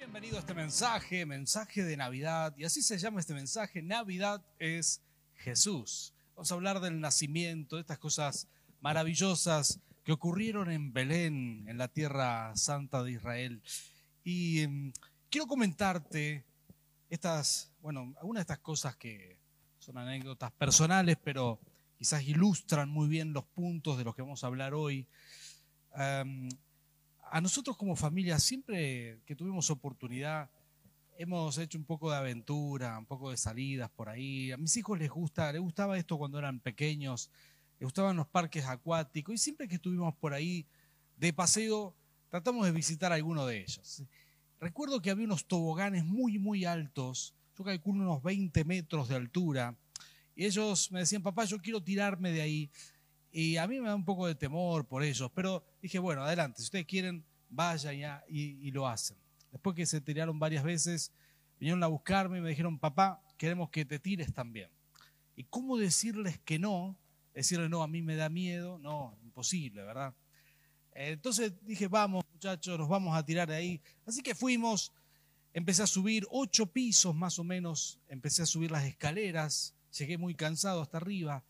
Bienvenido a este mensaje, mensaje de Navidad, y así se llama este mensaje, Navidad es Jesús. Vamos a hablar del nacimiento, de estas cosas maravillosas que ocurrieron en Belén, en la tierra santa de Israel. Y em, quiero comentarte estas, bueno, algunas de estas cosas que son anécdotas personales, pero quizás ilustran muy bien los puntos de los que vamos a hablar hoy. Em, a nosotros como familia, siempre que tuvimos oportunidad, hemos hecho un poco de aventura, un poco de salidas por ahí. A mis hijos les gusta, les gustaba esto cuando eran pequeños, les gustaban los parques acuáticos y siempre que estuvimos por ahí de paseo, tratamos de visitar alguno de ellos. Recuerdo que había unos toboganes muy, muy altos, yo calculo unos 20 metros de altura, y ellos me decían, papá, yo quiero tirarme de ahí. Y a mí me da un poco de temor por ellos, pero dije, bueno, adelante, si ustedes quieren, vayan ya y, lo hacen. Después que se tiraron varias veces, vinieron a buscarme y me dijeron, papá, queremos que te tires también. ¿Y cómo decirles que no? Decirle, no, a mí me da miedo, no, imposible, ¿verdad? Entonces dije, vamos muchachos, nos vamos a tirar de ahí. Así que fuimos, empecé a subir ocho pisos más o menos, empecé a subir las escaleras, llegué muy cansado hasta arriba.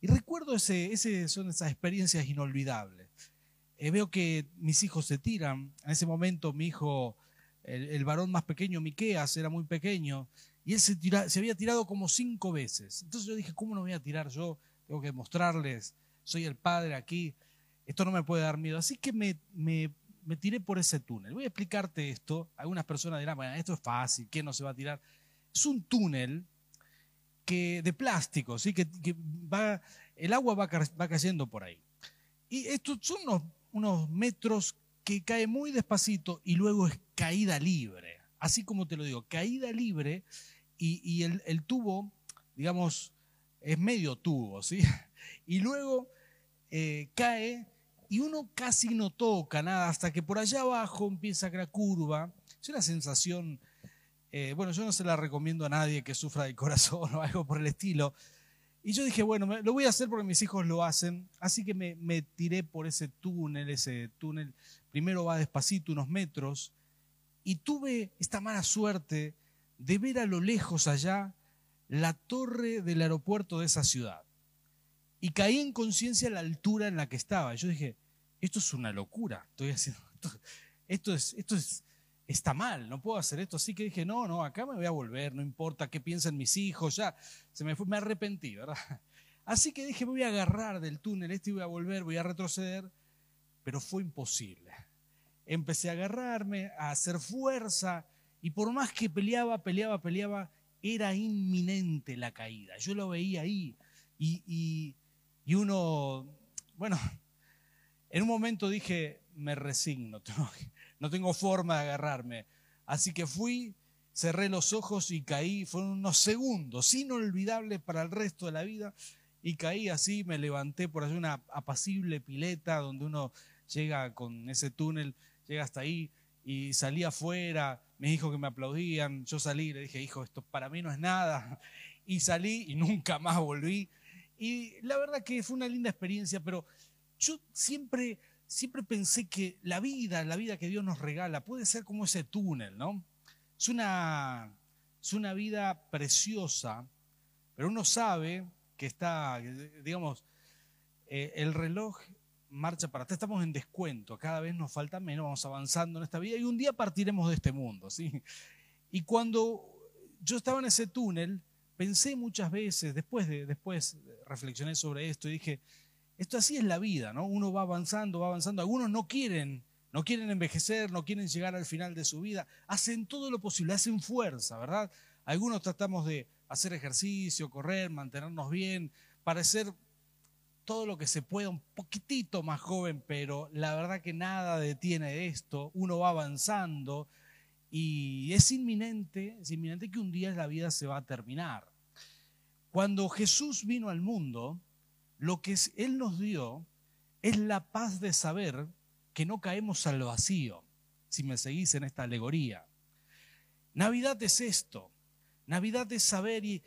Y recuerdo ese, son esas experiencias inolvidables. Eh, veo que mis hijos se tiran. En ese momento mi hijo, el, varón más pequeño, Miqueas, era muy pequeño, y él se, había tirado como cinco veces. Entonces yo dije, ¿cómo no voy a tirar yo? Tengo que mostrarles, soy el padre aquí, esto no me puede dar miedo. Así que me, me, me tiré por ese túnel. Voy a explicarte esto. Algunas personas dirán, bueno, esto es fácil, ¿quién no se va a tirar? Es un túnel de plástico, ¿sí? que, va, el agua va, va, cayendo por ahí. Y estos son unos, unos metros que cae muy despacito y luego es caída libre. Así como te lo digo, caída libre y, el, tubo, digamos, es medio tubo, ¿sí? Y luego eh, cae y uno casi no toca nada hasta que por allá abajo empieza a crear curva. Es una sensación eh, bueno, yo no se la recomiendo a nadie que sufra del corazón o algo por el estilo. Y yo dije, bueno, lo voy a hacer porque mis hijos lo hacen. Así que me, me tiré por ese túnel, ese túnel. Primero va despacito unos metros. Y tuve esta mala suerte de ver a lo lejos allá la torre del aeropuerto de esa ciudad. Y caí en conciencia la altura en la que estaba. Yo dije, esto es una locura. Estoy haciendo, esto es, esto es, está mal, no puedo hacer esto. Así que dije, no, no, acá me voy a volver, no importa qué piensen mis hijos, ya se me fue, me arrepentí, ¿verdad? Así que dije, me voy a agarrar del túnel este y voy a volver, voy a retroceder, pero fue imposible. Empecé a agarrarme, a hacer fuerza, y por más que peleaba, peleaba, peleaba, era inminente la caída. Yo lo veía ahí, y, uno, bueno, en un momento dije, me resigno, no tengo forma de agarrarme. Así que fui, cerré los ojos y caí, fueron unos segundos inolvidables para el resto de la vida, y caí así, me levanté por allí una apacible pileta donde uno llega con ese túnel, llega hasta ahí y salí afuera, me dijo que me aplaudían, yo salí, le dije, hijo, esto para mí no es nada, y salí y nunca más volví. Y la verdad que fue una linda experiencia, pero yo siempre siempre pensé que la vida, la vida que Dios nos regala, puede ser como ese túnel, ¿no? Es una, es una vida preciosa, pero uno sabe que está, digamos, eh, el reloj marcha para atrás, estamos en descuento, cada vez nos falta menos, vamos avanzando en esta vida y un día partiremos de este mundo, ¿sí? Y cuando yo estaba en ese túnel, pensé muchas veces, después, de, después reflexioné sobre esto y dije, esto así es la vida, ¿no? Uno va avanzando, va avanzando. Algunos no quieren, no quieren envejecer, no quieren llegar al final de su vida. Hacen todo lo posible, hacen fuerza, ¿verdad? Algunos tratamos de hacer ejercicio, correr, mantenernos bien, parecer todo lo que se pueda un poquitito más joven, pero la verdad que nada detiene esto. Uno va avanzando y es inminente, es inminente que un día la vida se va a terminar. Cuando Jesús vino al mundo, lo que Él nos dio es la paz de saber que no caemos al vacío, si me seguís en esta alegoría. Navidad es esto. Navidad es saber y,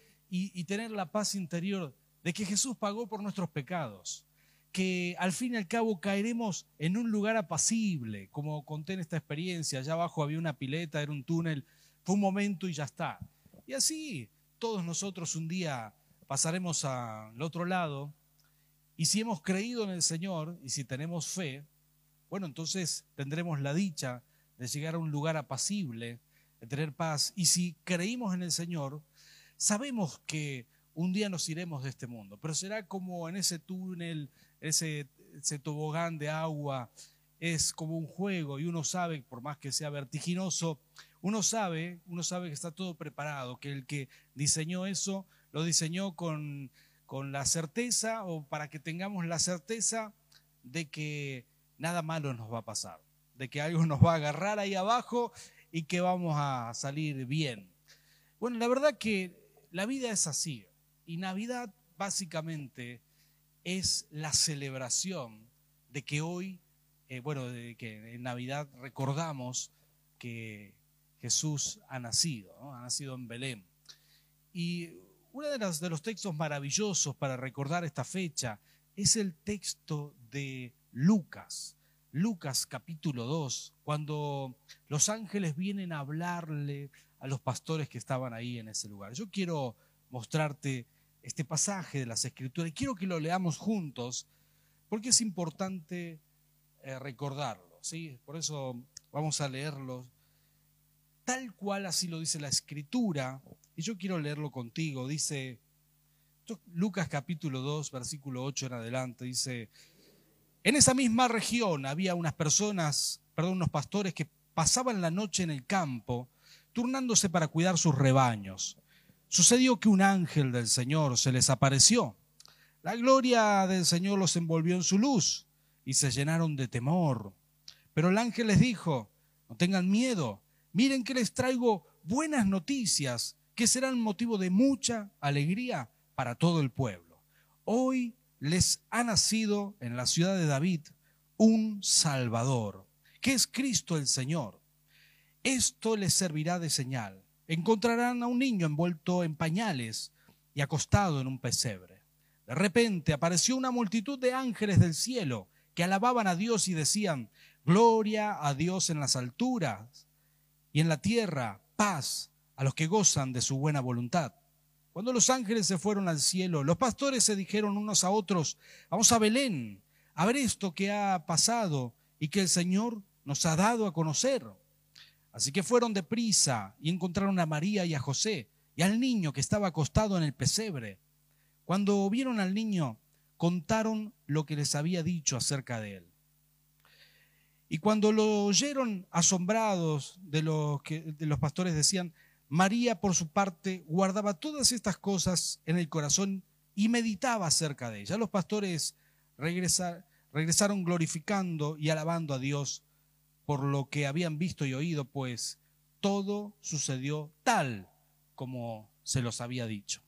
tener la paz interior de que Jesús pagó por nuestros pecados, que al fin y al cabo caeremos en un lugar apacible, como conté en esta experiencia, allá abajo había una pileta, era un túnel, fue un momento y ya está. Y así todos nosotros un día pasaremos al otro lado y si hemos creído en el Señor y si tenemos fe, bueno, entonces tendremos la dicha de llegar a un lugar apacible, de tener paz. Y si creímos en el Señor, sabemos que un día nos iremos de este mundo, pero será como en ese túnel ese, tobogán de agua es como un juego y uno sabe, por más que sea vertiginoso, uno sabe, uno sabe que está todo preparado, que el que diseñó eso lo diseñó con, con la certeza o para que tengamos la certeza de que nada malo nos va a pasar, de que algo nos va a agarrar ahí abajo y que vamos a salir bien. Bueno, la verdad que la vida es así y Navidad básicamente es la celebración de que hoy, eh, bueno, de que en Navidad recordamos que Jesús ha nacido, ha nacido en Belén. Y uno de los, textos maravillosos para recordar esta fecha es el texto de Lucas. Lucas capítulo 2, cuando los ángeles vienen a hablarle a los pastores que estaban ahí en ese lugar. Yo quiero mostrarte este pasaje de las Escrituras y quiero que lo leamos juntos porque es importante eh, recordarlo. ¿sí? Por eso vamos a leerlo tal cual así lo dice la Escritura. Y yo quiero leerlo contigo. Dice Lucas capítulo 2, versículo 8 en adelante. Dice, en esa misma región había unas personas, perdón, unos pastores que pasaban la noche en el campo, turnándose para cuidar sus rebaños. Sucedió que un ángel del Señor se les apareció. La gloria del Señor los envolvió en su luz y se llenaron de temor. Pero el ángel les dijo, no tengan miedo, miren que les traigo buenas noticias que serán motivo de mucha alegría para todo el pueblo. Hoy les ha nacido en la ciudad de David un Salvador, que es Cristo el Señor. Esto les servirá de señal encontrarán a un niño envuelto en pañales y acostado en un pesebre. De repente apareció una multitud de ángeles del cielo que alababan a Dios y decían, Gloria a Dios en las alturas y en la tierra paz a los que gozan de su buena voluntad. Cuando los ángeles se fueron al cielo, los pastores se dijeron unos a otros, vamos a Belén a ver esto que ha pasado y que el Señor nos ha dado a conocer. Así que fueron deprisa y encontraron a María y a José y al niño que estaba acostado en el pesebre. Cuando vieron al niño, contaron lo que les había dicho acerca de él. Y cuando lo oyeron asombrados de los que de los pastores decían, María por su parte guardaba todas estas cosas en el corazón y meditaba acerca de ellas. Los pastores regresaron glorificando y alabando a Dios por lo que habían visto y oído, pues todo sucedió tal como se los había dicho.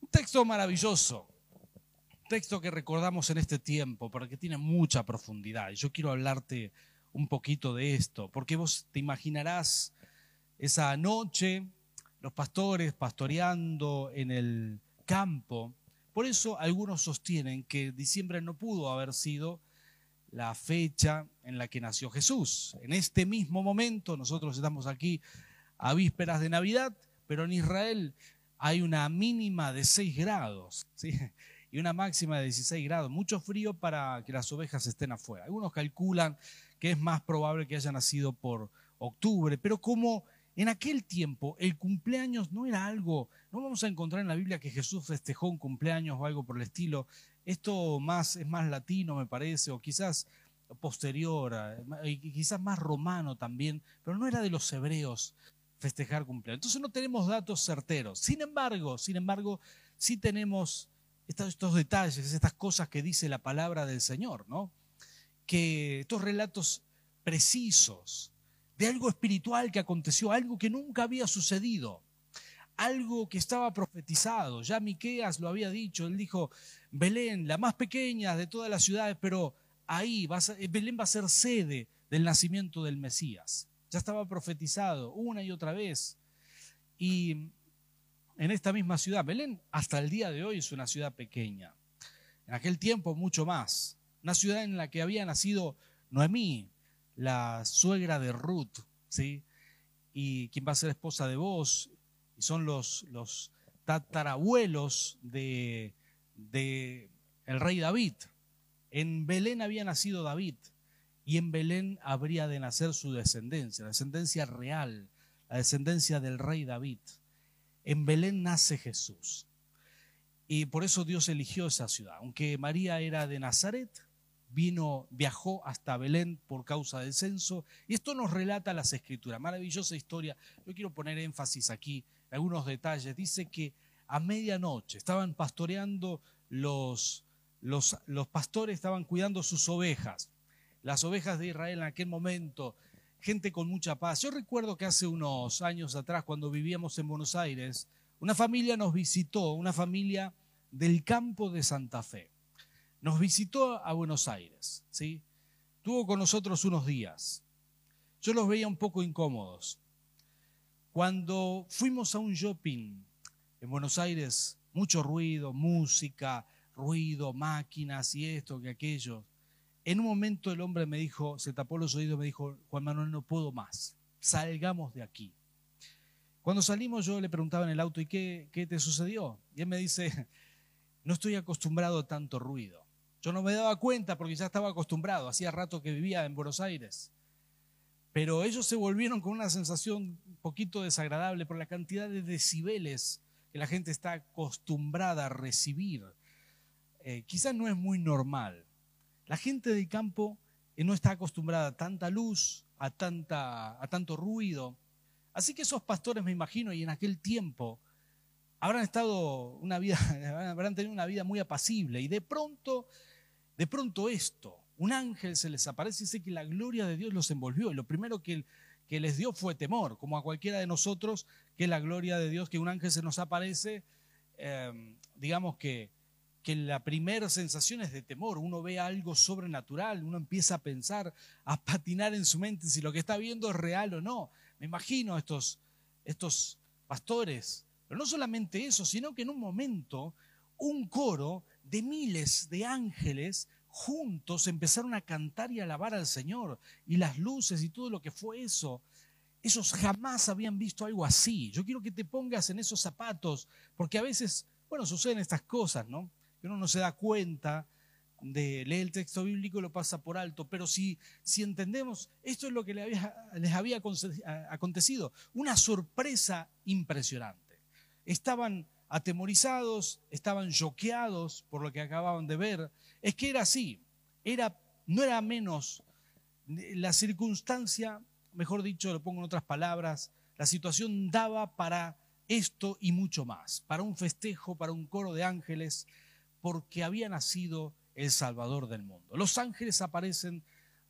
Un texto maravilloso, un texto que recordamos en este tiempo, porque tiene mucha profundidad. Yo quiero hablarte un poquito de esto, porque vos te imaginarás esa noche, los pastores pastoreando en el campo. Por eso algunos sostienen que diciembre no pudo haber sido la fecha en la que nació Jesús. En este mismo momento, nosotros estamos aquí a vísperas de Navidad, pero en Israel hay una mínima de 6 grados y una máxima de 16 grados. Mucho frío para que las ovejas estén afuera. Algunos calculan que es más probable que haya nacido por octubre, pero como en aquel tiempo el cumpleaños no era algo, no vamos a encontrar en la Biblia que Jesús festejó un cumpleaños o algo por el estilo, esto más, es más latino, me parece, o quizás posterior, y quizás más romano también, pero no era de los hebreos festejar cumpleaños. Entonces no tenemos datos certeros. Sin embargo, sin embargo, sí tenemos estos, estos detalles, estas cosas que dice la palabra del Señor, ¿no? Que estos relatos precisos de algo espiritual que aconteció, algo que nunca había sucedido, algo que estaba profetizado. Ya Miqueas lo había dicho, él dijo, Belén, la más pequeña de todas las ciudades, pero ahí va Belén va a ser sede del nacimiento del Mesías. Ya estaba profetizado una y otra vez. Y en esta misma ciudad, Belén hasta el día de hoy es una ciudad pequeña. en aquel tiempo mucho más. Una ciudad en la que había nacido Noemí, la suegra de Ruth, ¿sí? Y quien va a ser esposa de vos, y son los, los tatarabuelos de, de el rey David. En Belén había nacido David y en Belén habría de nacer su descendencia, la descendencia real, la descendencia del rey David. En Belén nace Jesús. Y por eso Dios eligió esa ciudad. Aunque María era de Nazaret, vino, viajó hasta Belén por causa del censo. Y esto nos relata las escrituras. Maravillosa historia. Yo quiero poner énfasis aquí algunos detalles. Dice que a medianoche estaban pastoreando los, los, los pastores, estaban cuidando sus ovejas. Las ovejas de Israel en aquel momento gente con mucha paz. Yo recuerdo que hace unos años atrás, cuando vivíamos en Buenos Aires, una familia nos visitó, una familia del campo de Santa Fe. Nos visitó a Buenos Aires, ¿sí? Tuvo con nosotros unos días. Yo los veía un poco incómodos. Cuando fuimos a un shopping en Buenos Aires, mucho ruido, música, ruido, máquinas y esto que aquello. En un momento el hombre me dijo, se tapó los oídos, me dijo, Juan Manuel, no puedo más, salgamos de aquí. Cuando salimos yo le preguntaba en el auto, ¿y qué, qué te sucedió? Y él me dice, no estoy acostumbrado a tanto ruido. Yo no me daba cuenta porque ya estaba acostumbrado, hacía rato que vivía en Buenos Aires. Pero ellos se volvieron con una sensación un poquito desagradable por la cantidad de decibeles que la gente está acostumbrada a recibir. Eh, quizás no es muy normal. La gente del campo eh, no está acostumbrada a tanta luz, a, tanta, a tanto ruido. Así que esos pastores, me imagino, y en aquel tiempo, habrán estado una vida, habrán tenido una vida muy apacible. Y de pronto, de pronto esto, un ángel se les aparece y dice que la gloria de Dios los envolvió. Y lo primero que, que les dio fue temor, como a cualquiera de nosotros, que la gloria de Dios, que un ángel se nos aparece, eh, digamos que que la primera sensación es de temor. Uno ve algo sobrenatural, uno empieza a pensar, a patinar en su mente si lo que está viendo es real o no. Me imagino estos, estos pastores. Pero no solamente eso, sino que en un momento un coro de miles de ángeles juntos empezaron a cantar y alabar al Señor. Y las luces y todo lo que fue eso. Esos jamás habían visto algo así. Yo quiero que te pongas en esos zapatos, porque a veces, bueno, suceden estas cosas, ¿no? uno no se da cuenta de leer el texto bíblico y lo pasa por alto. Pero si, si entendemos, esto es lo que les había, les había acontecido, una sorpresa impresionante. Estaban atemorizados, estaban choqueados por lo que acababan de ver. Es que era así, era, no era menos la circunstancia, mejor dicho, lo pongo en otras palabras, la situación daba para esto y mucho más, para un festejo, para un coro de ángeles, porque había nacido el Salvador del mundo. Los ángeles aparecen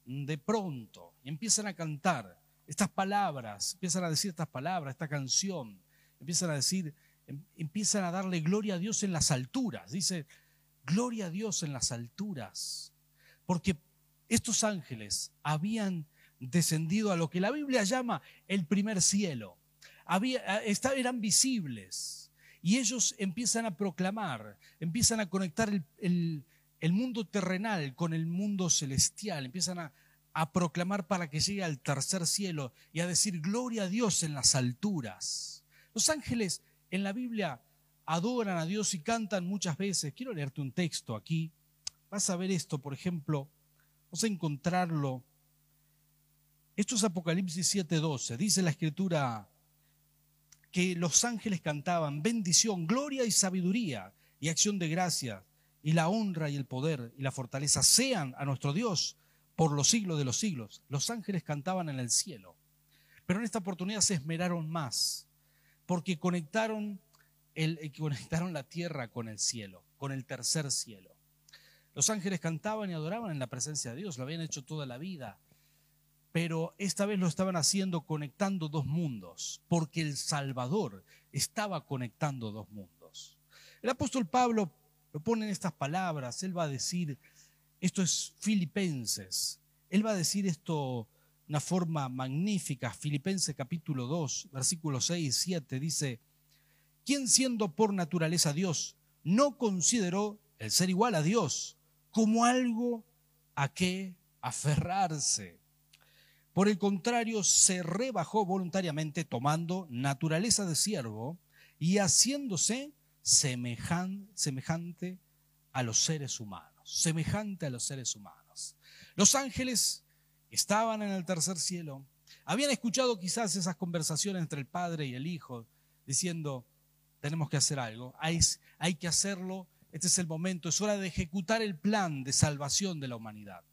de pronto y empiezan a cantar estas palabras, empiezan a decir estas palabras, esta canción, empiezan a decir, empiezan a darle gloria a Dios en las alturas. Dice, gloria a Dios en las alturas, porque estos ángeles habían descendido a lo que la Biblia llama el primer cielo. Eran visibles y ellos empiezan a proclamar, empiezan a conectar el, mundo terrenal con el mundo celestial, empiezan a, a proclamar para que llegue al tercer cielo y a decir gloria a Dios en las alturas. Los ángeles en la Biblia adoran a Dios y cantan muchas veces. Quiero leerte un texto aquí. Vas a ver esto, por ejemplo, vamos a encontrarlo. Esto es Apocalipsis 7:12. Dice la escritura, que los ángeles cantaban, bendición, gloria y sabiduría y acción de gracia y la honra y el poder y la fortaleza sean a nuestro Dios por los siglos de los siglos. Los ángeles cantaban en el cielo, pero en esta oportunidad se esmeraron más, porque conectaron, el, eh, conectaron la tierra con el cielo, con el tercer cielo. Los ángeles cantaban y adoraban en la presencia de Dios, lo habían hecho toda la vida pero esta vez lo estaban haciendo conectando dos mundos, porque el Salvador estaba conectando dos mundos. El apóstol Pablo lo pone en estas palabras, él va a decir, esto es Filipenses, él va a decir esto una forma magnífica, Filipenses capítulo 2, versículos 6 y 7, dice, quien siendo por naturaleza Dios, no consideró el ser igual a Dios, como algo a qué aferrarse. Por el contrario, se rebajó voluntariamente tomando naturaleza de siervo y haciéndose semejante a los seres humanos, semejante a los seres humanos. Los ángeles estaban en el tercer cielo, habían escuchado quizás esas conversaciones entre el Padre y el Hijo, diciendo, tenemos que hacer algo, hay, hay que hacerlo, este es el momento, es hora de ejecutar el plan de salvación de la humanidad.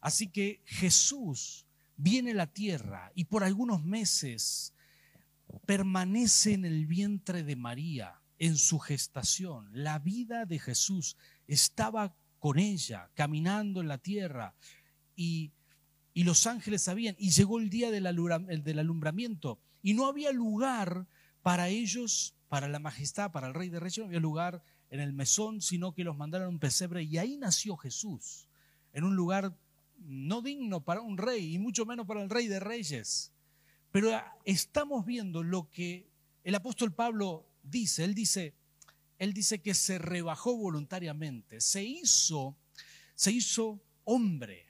Así que Jesús viene a la tierra y por algunos meses permanece en el vientre de María, en su gestación. La vida de Jesús estaba con ella, caminando en la tierra. Y, los ángeles sabían, y llegó el día del, alumbramiento, y no había lugar para ellos, para la majestad, para el rey de reyes, no había lugar en el mesón, sino que los mandaron a un pesebre, y ahí nació Jesús, en un lugar no digno para un rey y mucho menos para el rey de reyes. Pero estamos viendo lo que el apóstol Pablo dice. Él dice, él dice que se rebajó voluntariamente, se hizo, se hizo hombre,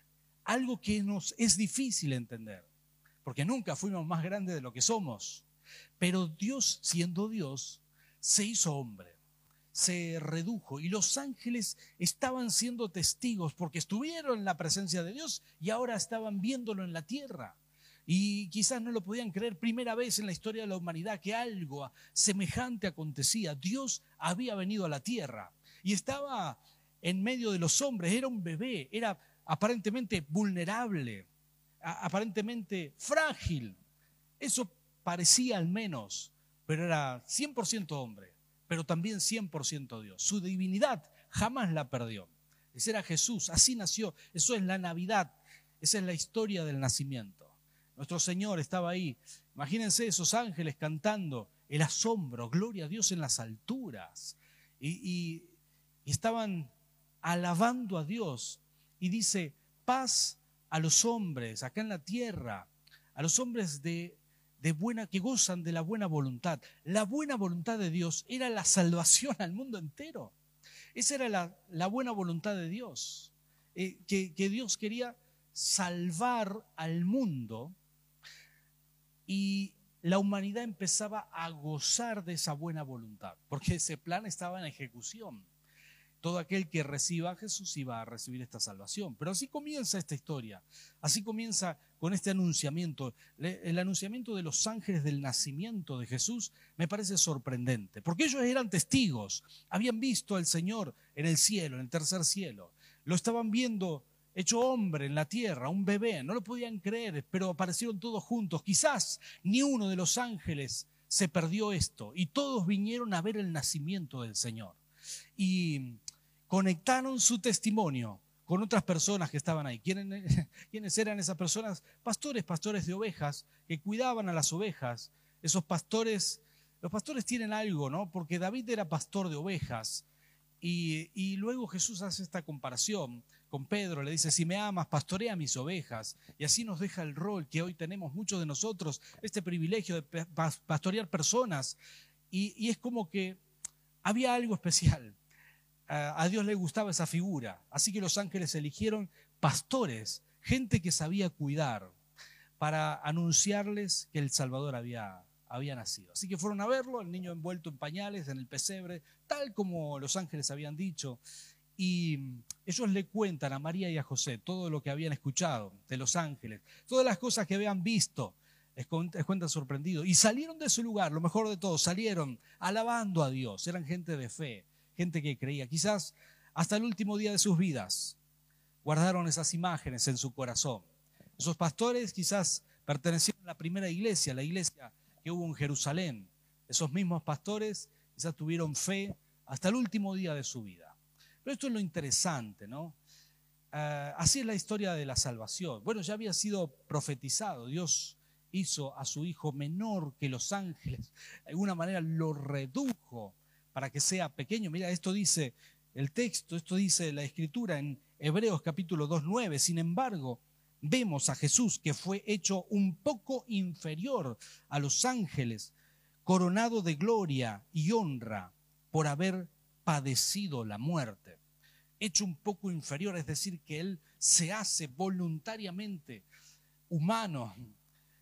algo que nos es difícil entender, porque nunca fuimos más grandes de lo que somos. Pero Dios, siendo Dios, se hizo hombre se redujo y los ángeles estaban siendo testigos porque estuvieron en la presencia de Dios y ahora estaban viéndolo en la tierra. Y quizás no lo podían creer primera vez en la historia de la humanidad que algo semejante acontecía. Dios había venido a la tierra y estaba en medio de los hombres, era un bebé, era aparentemente vulnerable, aparentemente frágil. Eso parecía al menos, pero era 100% hombre pero también 100% Dios. Su divinidad jamás la perdió. Ese era Jesús, así nació. Eso es la Navidad, esa es la historia del nacimiento. Nuestro Señor estaba ahí. Imagínense esos ángeles cantando el asombro, gloria a Dios en las alturas. Y, estaban alabando a Dios. Y dice, paz a los hombres acá en la tierra, a los hombres de de buena, que gozan de la buena voluntad. La buena voluntad de Dios era la salvación al mundo entero. Esa era la, buena voluntad de Dios. Eh, que, que Dios quería salvar al mundo y la humanidad empezaba a gozar de esa buena voluntad, porque ese plan estaba en ejecución todo aquel que reciba a Jesús iba a recibir esta salvación. Pero así comienza esta historia, así comienza con este anunciamiento. El anunciamiento de los ángeles del nacimiento de Jesús me parece sorprendente, porque ellos eran testigos, habían visto al Señor en el cielo, en el tercer cielo, lo estaban viendo hecho hombre en la tierra, un bebé, no lo podían creer, pero aparecieron todos juntos. Quizás ni uno de los ángeles se perdió esto y todos vinieron a ver el nacimiento del Señor. Y conectaron su testimonio con otras personas que estaban ahí. ¿Quiénes eran esas personas? Pastores, pastores de ovejas, que cuidaban a las ovejas. Esos pastores, los pastores tienen algo, ¿no? Porque David era pastor de ovejas. Y, luego Jesús hace esta comparación con Pedro, le dice, si me amas, pastorea mis ovejas. Y así nos deja el rol que hoy tenemos muchos de nosotros, este privilegio de pastorear personas. Y es como que había algo especial a Dios le gustaba esa figura. Así que los ángeles eligieron pastores, gente que sabía cuidar, para anunciarles que el Salvador había, había nacido. Así que fueron a verlo, el niño envuelto en pañales, en el pesebre, tal como los ángeles habían dicho. Y ellos le cuentan a María y a José todo lo que habían escuchado de los ángeles, todas las cosas que habían visto. Les cuentan sorprendidos. Y salieron de su lugar, lo mejor de todo, salieron alabando a Dios. Eran gente de fe gente que creía. Quizás hasta el último día de sus vidas guardaron esas imágenes en su corazón. Esos pastores quizás pertenecieron a la primera iglesia, la iglesia que hubo en Jerusalén. Esos mismos pastores quizás tuvieron fe hasta el último día de su vida. Pero esto es lo interesante, ¿no? Ah, así es la historia de la salvación. Bueno, ya había sido profetizado. Dios hizo a su hijo menor que los ángeles. De alguna manera lo redujo para que sea pequeño. Mira, esto dice el texto, esto dice la escritura en Hebreos capítulo 2, 9. Sin embargo, vemos a Jesús que fue hecho un poco inferior a los ángeles, coronado de gloria y honra por haber padecido la muerte, hecho un poco inferior, es decir, que Él se hace voluntariamente humano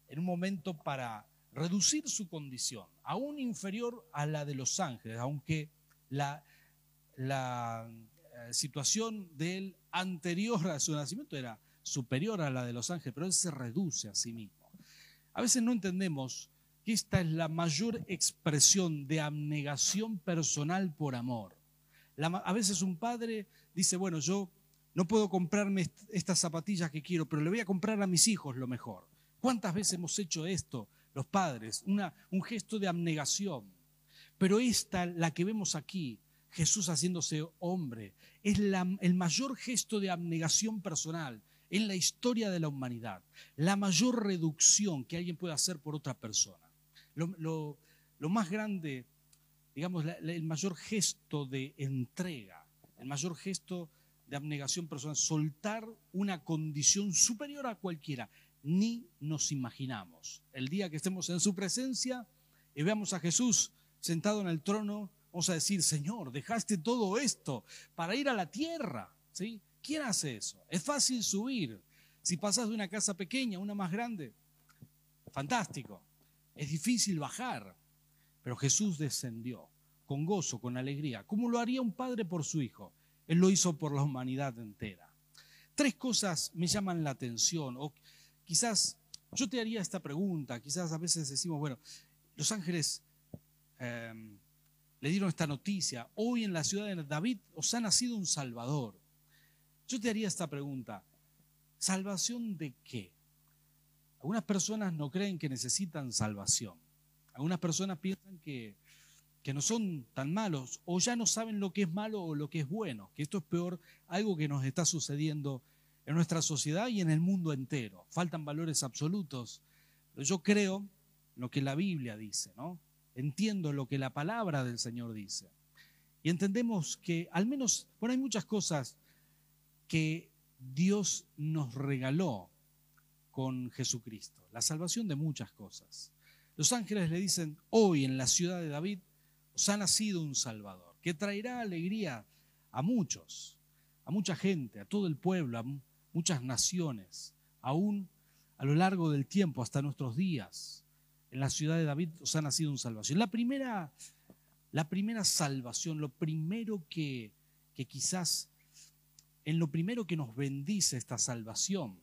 en un momento para reducir su condición, aún inferior a la de los ángeles, aunque la, eh, situación de él anterior a su nacimiento era superior a la de los ángeles, pero él se reduce a sí mismo. A veces no entendemos que esta es la mayor expresión de abnegación personal por amor. a veces un padre dice, bueno, yo no puedo comprarme estas zapatillas que quiero, pero le voy a comprar a mis hijos lo mejor. ¿Cuántas veces hemos hecho esto los padres? Un gesto de abnegación. Pero esta, la que vemos aquí, Jesús haciéndose hombre, es el mayor gesto de abnegación personal en la historia de la humanidad, la mayor reducción que alguien puede hacer por otra persona. Lo, más grande, digamos, el mayor gesto de entrega, el mayor gesto de abnegación personal, soltar una condición superior a cualquiera, ni nos imaginamos. El día que estemos en su presencia y veamos a Jesús sentado en el trono, vamos a decir, Señor, dejaste todo esto para ir a la tierra. ¿Sí? ¿Quién hace eso? Es fácil subir. Si pasas de una casa pequeña a una más grande, fantástico. Es difícil bajar. Pero Jesús descendió con gozo, con alegría, como lo haría un padre por su hijo. Él lo hizo por la humanidad entera. Tres cosas me llaman la atención, quizás yo te haría esta pregunta, quizás a veces decimos, bueno, los ángeles em, le dieron esta noticia, hoy en la ciudad de David os ha nacido un Salvador. Yo te haría esta pregunta, ¿salvación de qué? Algunas personas no creen que necesitan salvación. Algunas personas piensan que, que no son tan malos o ya no saben lo que es malo o lo que es bueno, que esto es peor, algo que nos está sucediendo en nuestra sociedad y en el mundo entero. Faltan valores absolutos. Pero yo creo lo que la Biblia dice, ¿no? entiendo lo que la palabra del Señor dice. Y entendemos que al menos, bueno, hay muchas cosas que Dios nos regaló con Jesucristo, la salvación de muchas cosas. Los ángeles le dicen, hoy en la ciudad de David os ha nacido un Salvador, que traerá alegría a muchos, a mucha gente, a todo el pueblo, a muchas naciones, aún a lo largo del tiempo, hasta nuestros días en la ciudad de David os ha nacido un salvación. La primera, la primera salvación, lo primero que, que quizás, en lo primero que nos bendice esta salvación,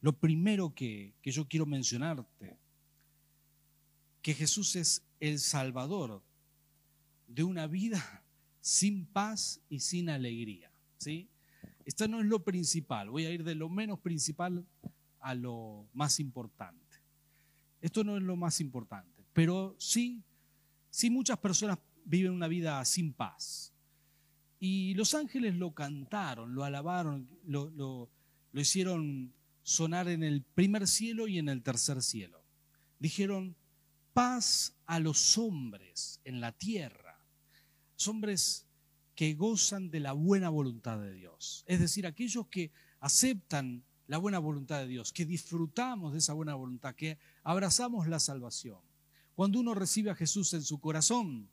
lo primero que, que yo quiero mencionarte, que Jesús es el Salvador de una vida sin paz y sin alegría. ¿sí? Esto no es lo principal, voy a ir de lo menos principal a lo más importante. Esto no es lo más importante, pero sí, sí muchas personas viven una vida sin paz. Y los ángeles lo cantaron, lo alabaron, lo, lo, hicieron sonar en el primer cielo y en el tercer cielo. Dijeron, paz a los hombres en la tierra, los hombres que gozan de la buena voluntad de Dios, es decir, aquellos que aceptan la buena voluntad de Dios, que disfrutamos de esa buena voluntad, que abrazamos la salvación. Cuando uno recibe a Jesús en su corazón,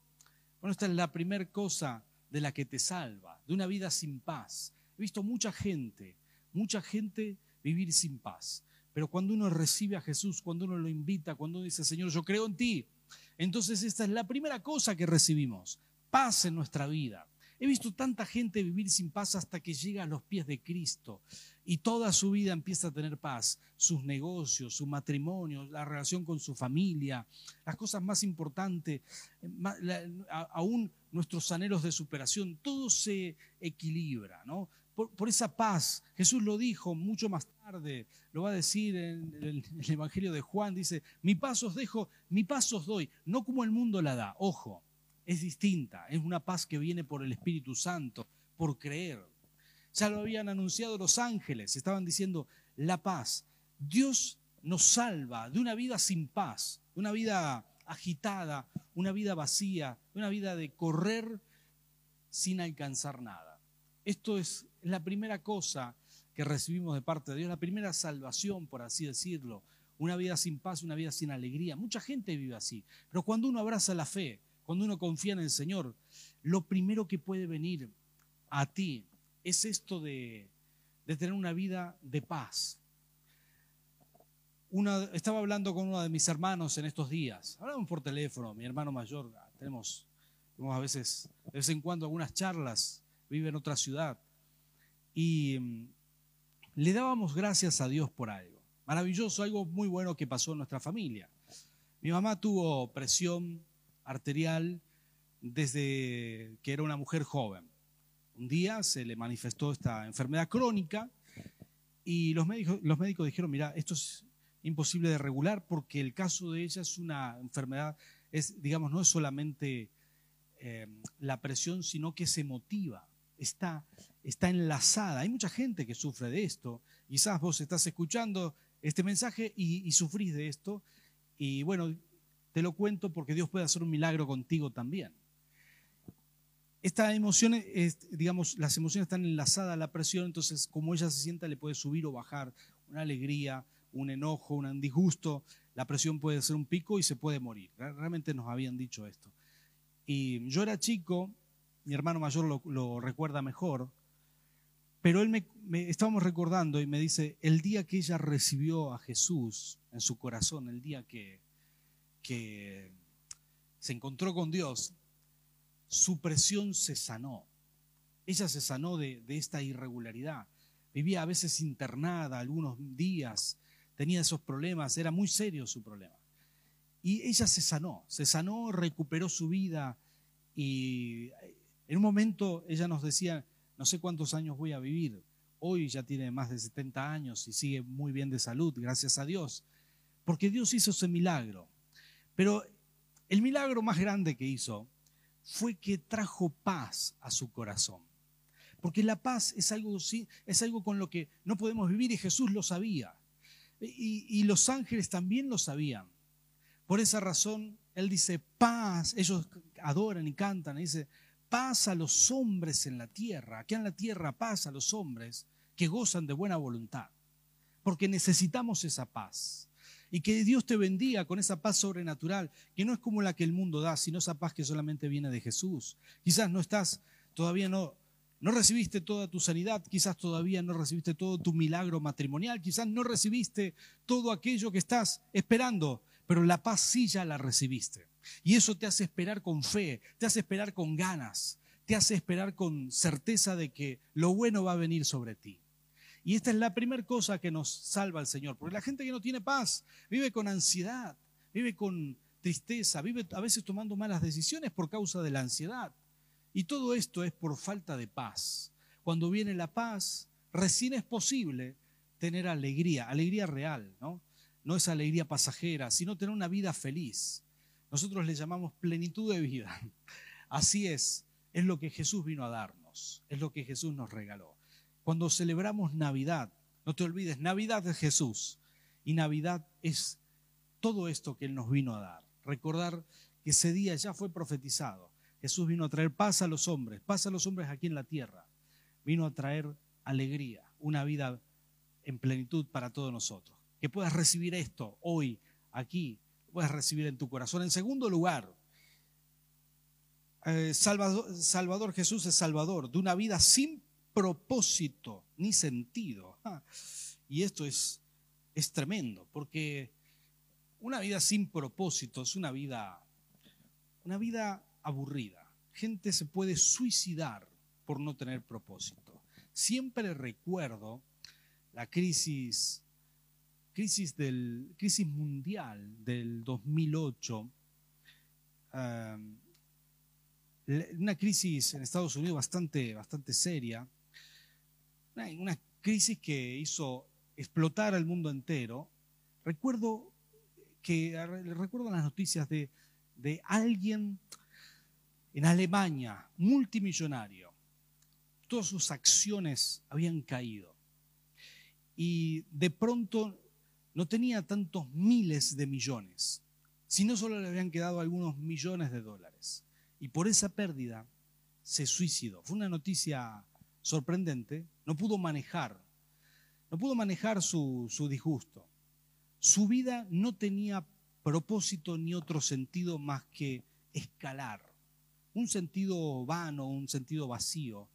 bueno, esta es la primera cosa de la que te salva, de una vida sin paz. He visto mucha gente, mucha gente vivir sin paz. Pero cuando uno recibe a Jesús, cuando uno lo invita, cuando uno dice, Señor, yo creo en ti, entonces esta es la primera cosa que recibimos, paz en nuestra vida. He visto tanta gente vivir sin paz hasta que llega a los pies de Cristo y toda su vida empieza a tener paz, sus negocios, su matrimonio, la relación con su familia, las cosas más importantes, aún nuestros anhelos de superación, todo se equilibra, ¿no? Por, esa paz, Jesús lo dijo mucho más tarde, lo va a decir en el, Evangelio de Juan, dice, mi paz os dejo, mi paz os doy, no como el mundo la da, ojo, es distinta, es una paz que viene por el Espíritu Santo, por creer. Ya lo habían anunciado los ángeles, estaban diciendo, la paz. Dios nos salva de una vida sin paz, una vida agitada, una vida vacía, una vida de correr sin alcanzar nada. Esto es la primera cosa que recibimos de parte de Dios, la primera salvación, por así decirlo. Una vida sin paz, una vida sin alegría. Mucha gente vive así. Pero cuando uno abraza la fe, cuando uno confía en el Señor, lo primero que puede venir a ti es esto de, tener una vida de paz. Una, estaba hablando con uno de mis hermanos en estos días, hablamos por teléfono, mi hermano mayor, tenemos, tenemos a veces, de vez en cuando algunas charlas, vive en otra ciudad, y mm, le dábamos gracias a Dios por algo, maravilloso, algo muy bueno que pasó en nuestra familia. Mi mamá tuvo presión arterial desde que era una mujer joven. Un día se le manifestó esta enfermedad crónica y los médicos, los médicos dijeron, mira, esto es imposible de regular porque el caso de ella es una enfermedad, es, digamos, no es solamente eh, la presión, sino que se motiva, está, está enlazada. Hay mucha gente que sufre de esto. Quizás vos estás escuchando este mensaje y, y sufrís de esto. Y bueno, te lo cuento porque Dios puede hacer un milagro contigo también. Esta emoción, digamos, las emociones están enlazadas a la presión, entonces como ella se sienta le puede subir o bajar una alegría, un enojo, un disgusto, la presión puede ser un pico y se puede morir. Realmente nos habían dicho esto. Y yo era chico, mi hermano mayor lo, recuerda mejor, pero él me, me, estábamos recordando y me dice, el día que ella recibió a Jesús en su corazón, el día que, que se encontró con Dios, su presión se sanó. Ella se sanó de, esta irregularidad. Vivía a veces internada algunos días, tenía esos problemas, era muy serio su problema. Y ella se sanó, se sanó, recuperó su vida y en un momento ella nos decía, no sé cuántos años voy a vivir. Hoy ya tiene más de 70 años y sigue muy bien de salud, gracias a Dios. Porque Dios hizo ese milagro. Pero el milagro más grande que hizo fue que trajo paz a su corazón. Porque la paz es algo, es algo con lo que no podemos vivir y Jesús lo sabía. Y, los ángeles también lo sabían. Por esa razón, Él dice, paz, ellos adoran y cantan, y dice, paz a los hombres en la tierra. Aquí en la tierra paz a los hombres que gozan de buena voluntad. Porque necesitamos esa paz. Y que Dios te bendiga con esa paz sobrenatural, que no es como la que el mundo da, sino esa paz que solamente viene de Jesús. Quizás no estás, todavía no, no recibiste toda tu sanidad, quizás todavía no recibiste todo tu milagro matrimonial, quizás no recibiste todo aquello que estás esperando, pero la paz sí ya la recibiste. Y eso te hace esperar con fe, te hace esperar con ganas, te hace esperar con certeza de que lo bueno va a venir sobre ti. Y esta es la primera cosa que nos salva al Señor, porque la gente que no tiene paz vive con ansiedad, vive con tristeza, vive a veces tomando malas decisiones por causa de la ansiedad. Y todo esto es por falta de paz. Cuando viene la paz, recién es posible tener alegría, alegría real, ¿no? No es alegría pasajera, sino tener una vida feliz. Nosotros le llamamos plenitud de vida. Así es, es lo que Jesús vino a darnos, es lo que Jesús nos regaló. Cuando celebramos Navidad, no te olvides, Navidad es Jesús y Navidad es todo esto que Él nos vino a dar. Recordar que ese día ya fue profetizado. Jesús vino a traer paz a los hombres, paz a los hombres aquí en la tierra. Vino a traer alegría, una vida en plenitud para todos nosotros. Que puedas recibir esto hoy, aquí, puedas recibir en tu corazón. En segundo lugar, eh, Salvador, Salvador Jesús es Salvador de una vida sin propósito ni sentido. Ah, y esto es, es tremendo, porque una vida sin propósito es una vida, una vida aburrida. Gente se puede suicidar por no tener propósito. Siempre recuerdo la crisis, crisis, del, crisis mundial del 2008 una crisis en Estados Unidos bastante, bastante seria, una, crisis que hizo explotar al mundo entero. Recuerdo que recuerdo las noticias de, de alguien en Alemania, multimillonario. Todas sus acciones habían caído. Y de pronto no tenía tantos miles de millones, sino solo le habían quedado algunos millones de dólares. Y por esa pérdida se suicidó. Fue una noticia sorprendente, no pudo manejar, no pudo manejar su, su disgusto. Su vida no tenía propósito ni otro sentido más que escalar, un sentido vano, un sentido vacío.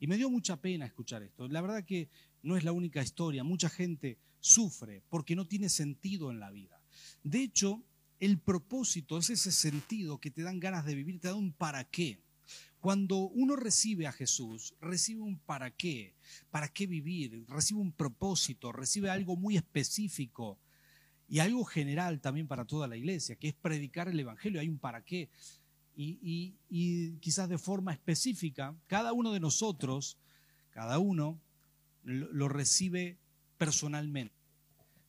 Y me dio mucha pena escuchar esto. La verdad que no es la única historia, mucha gente sufre porque no tiene sentido en la vida. De hecho, el propósito es ese sentido que te dan ganas de vivir, te da un para qué. Cuando uno recibe a Jesús, recibe un para qué, para qué vivir, recibe un propósito, recibe algo muy específico y algo general también para toda la iglesia, que es predicar el Evangelio, hay un para qué. Y, quizás de forma específica, cada uno de nosotros, cada uno lo recibe personalmente.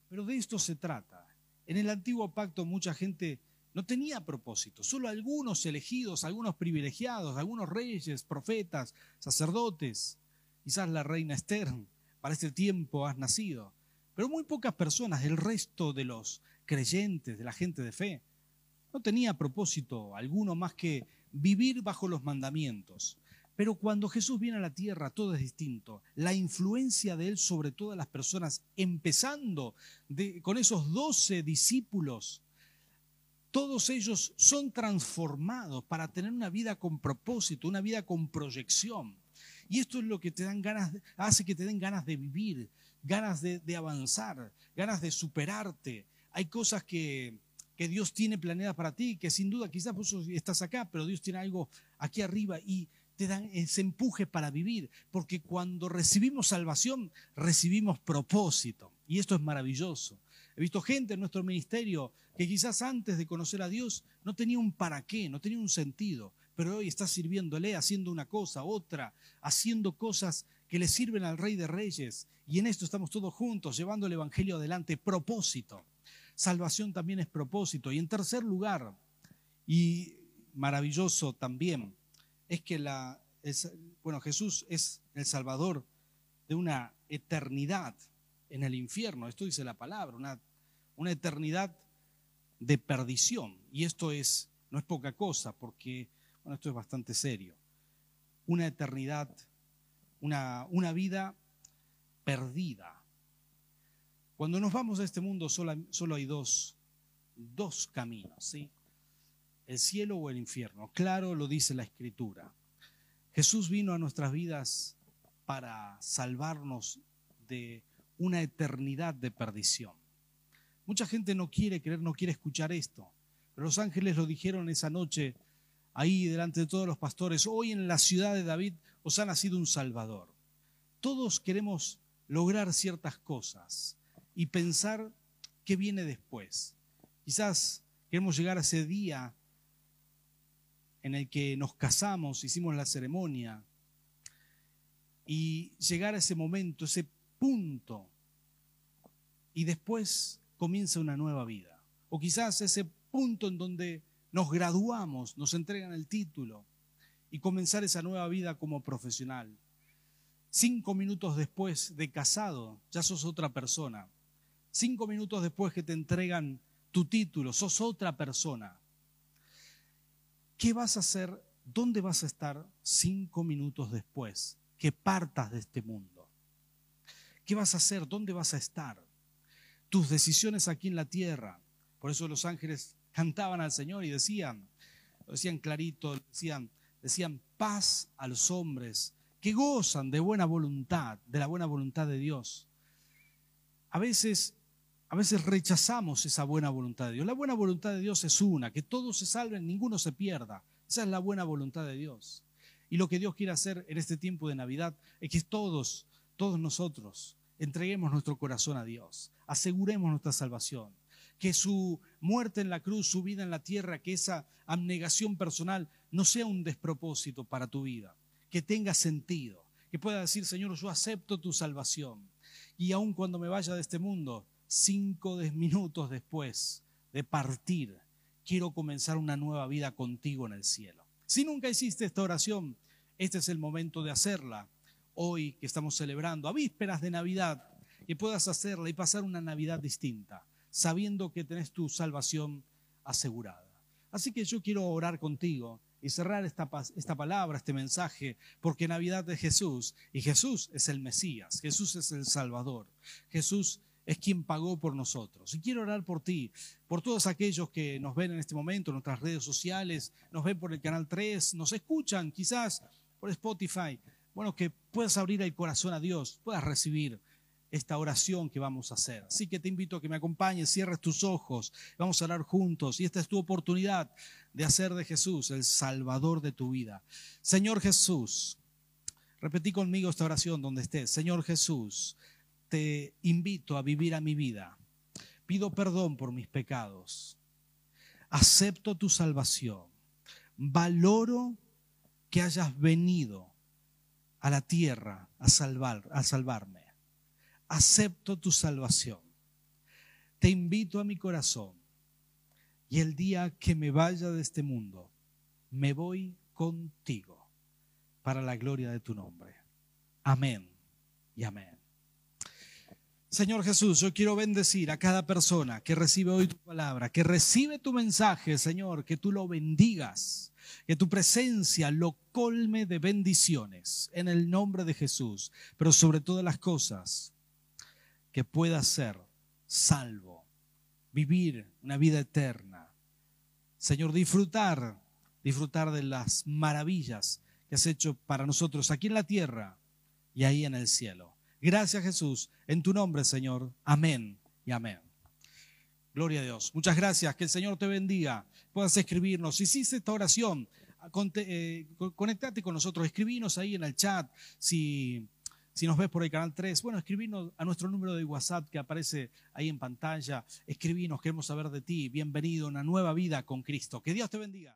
Pero de esto se trata. En el antiguo pacto mucha gente no tenía propósito, solo algunos elegidos, algunos privilegiados, algunos reyes, profetas, sacerdotes, quizás la reina Esther, para este tiempo has nacido, pero muy pocas personas, el resto de los creyentes, de la gente de fe, no tenía propósito alguno más que vivir bajo los mandamientos. Pero cuando Jesús viene a la tierra, todo es distinto. La influencia de Él sobre todas las personas, empezando con esos doce discípulos, todos ellos son transformados para tener una vida con propósito, una vida con proyección. Y esto es lo que te dan ganas, hace que te den ganas de vivir, ganas de, avanzar, ganas de superarte. Hay cosas que, que Dios tiene planeadas para ti, que sin duda quizás vos estás acá, pero Dios tiene algo aquí arriba y te dan ese empuje para vivir, porque cuando recibimos salvación, recibimos propósito. Y esto es maravilloso. He visto gente en nuestro ministerio que quizás antes de conocer a Dios no tenía un para qué, no tenía un sentido, pero hoy está sirviéndole, haciendo una cosa, otra, haciendo cosas que le sirven al Rey de Reyes. Y en esto estamos todos juntos, llevando el Evangelio adelante. Propósito. Salvación también es propósito. Y en tercer lugar, y maravilloso también, es que la, bueno, Jesús es el Salvador de una eternidad en el infierno. Esto dice la palabra, una, una eternidad de perdición. Y esto es, no es poca cosa, porque, bueno, esto es bastante serio. Una eternidad, una, una vida perdida. Cuando nos vamos a este mundo solo, solo hay dos, dos caminos, ¿sí? El cielo o el infierno. Claro lo dice la escritura. Jesús vino a nuestras vidas para salvarnos de una eternidad de perdición. Mucha gente no quiere creer, no quiere escuchar esto. Pero los ángeles lo dijeron esa noche, ahí delante de todos los pastores, hoy en la ciudad de David os ha nacido un Salvador. Todos queremos lograr ciertas cosas y pensar qué viene después. Quizás queremos llegar a ese día en el que nos casamos, hicimos la ceremonia, y llegar a ese momento, ese punto, y después comienza una nueva vida. O quizás ese punto en donde nos graduamos, nos entregan el título y comenzar esa nueva vida como profesional. Cinco minutos después de casado, ya sos otra persona. Cinco minutos después que te entregan tu título, sos otra persona. ¿Qué vas a hacer? ¿Dónde vas a estar cinco minutos después que partas de este mundo? ¿Qué vas a hacer? ¿Dónde vas a estar? Tus decisiones aquí en la tierra. Por eso los ángeles cantaban al Señor y decían, lo decían clarito, decían, decían paz a los hombres que gozan de buena voluntad, de la buena voluntad de Dios. A veces, a veces rechazamos esa buena voluntad de Dios. La buena voluntad de Dios es una, que todos se salven, ninguno se pierda. Esa es la buena voluntad de Dios. Y lo que Dios quiere hacer en este tiempo de Navidad es que todos, todos nosotros, entreguemos nuestro corazón a Dios, aseguremos nuestra salvación, que su muerte en la cruz, su vida en la tierra, que esa abnegación personal no sea un despropósito para tu vida, que tenga sentido, que pueda decir, Señor, yo acepto tu salvación. Y aun cuando me vaya de este mundo, cinco minutos después de partir, quiero comenzar una nueva vida contigo en el cielo. Si nunca hiciste esta oración, este es el momento de hacerla hoy que estamos celebrando, a vísperas de Navidad, que puedas hacerla y pasar una Navidad distinta, sabiendo que tenés tu salvación asegurada. Así que yo quiero orar contigo y cerrar esta, esta palabra, este mensaje, porque Navidad es Jesús y Jesús es el Mesías, Jesús es el Salvador, Jesús es quien pagó por nosotros. Y quiero orar por ti, por todos aquellos que nos ven en este momento en nuestras redes sociales, nos ven por el canal 3, nos escuchan quizás por Spotify. Bueno, que puedas abrir el corazón a Dios, puedas recibir esta oración que vamos a hacer. Así que te invito a que me acompañes, cierres tus ojos, vamos a orar juntos y esta es tu oportunidad de hacer de Jesús el Salvador de tu vida. Señor Jesús, repetí conmigo esta oración donde estés. Señor Jesús, te invito a vivir a mi vida. Pido perdón por mis pecados. Acepto tu salvación. Valoro que hayas venido a la tierra a salvar a salvarme acepto tu salvación. Te invito a mi corazón y el día que me vaya de este mundo, me voy contigo para la gloria de tu nombre. Amén y amén. Señor Jesús, yo quiero bendecir a cada persona que recibe hoy tu palabra, que recibe tu mensaje, Señor, que tú lo bendigas, que tu presencia lo colme de bendiciones en el nombre de Jesús, pero sobre todas las cosas, que pueda ser salvo, vivir una vida eterna. Señor, disfrutar, disfrutar de las maravillas que has hecho para nosotros aquí en la tierra y ahí en el cielo. Gracias Jesús, en tu nombre Señor. Amén y amén. Gloria a Dios. Muchas gracias. Que el Señor te bendiga. Puedas escribirnos. Si hiciste esta oración, eh, conectate con nosotros. Escribinos ahí en el chat. Si si nos ves por el canal 3, bueno, escribinos a nuestro número de WhatsApp que aparece ahí en pantalla. Escribinos, queremos saber de ti. Bienvenido a una nueva vida con Cristo. Que Dios te bendiga.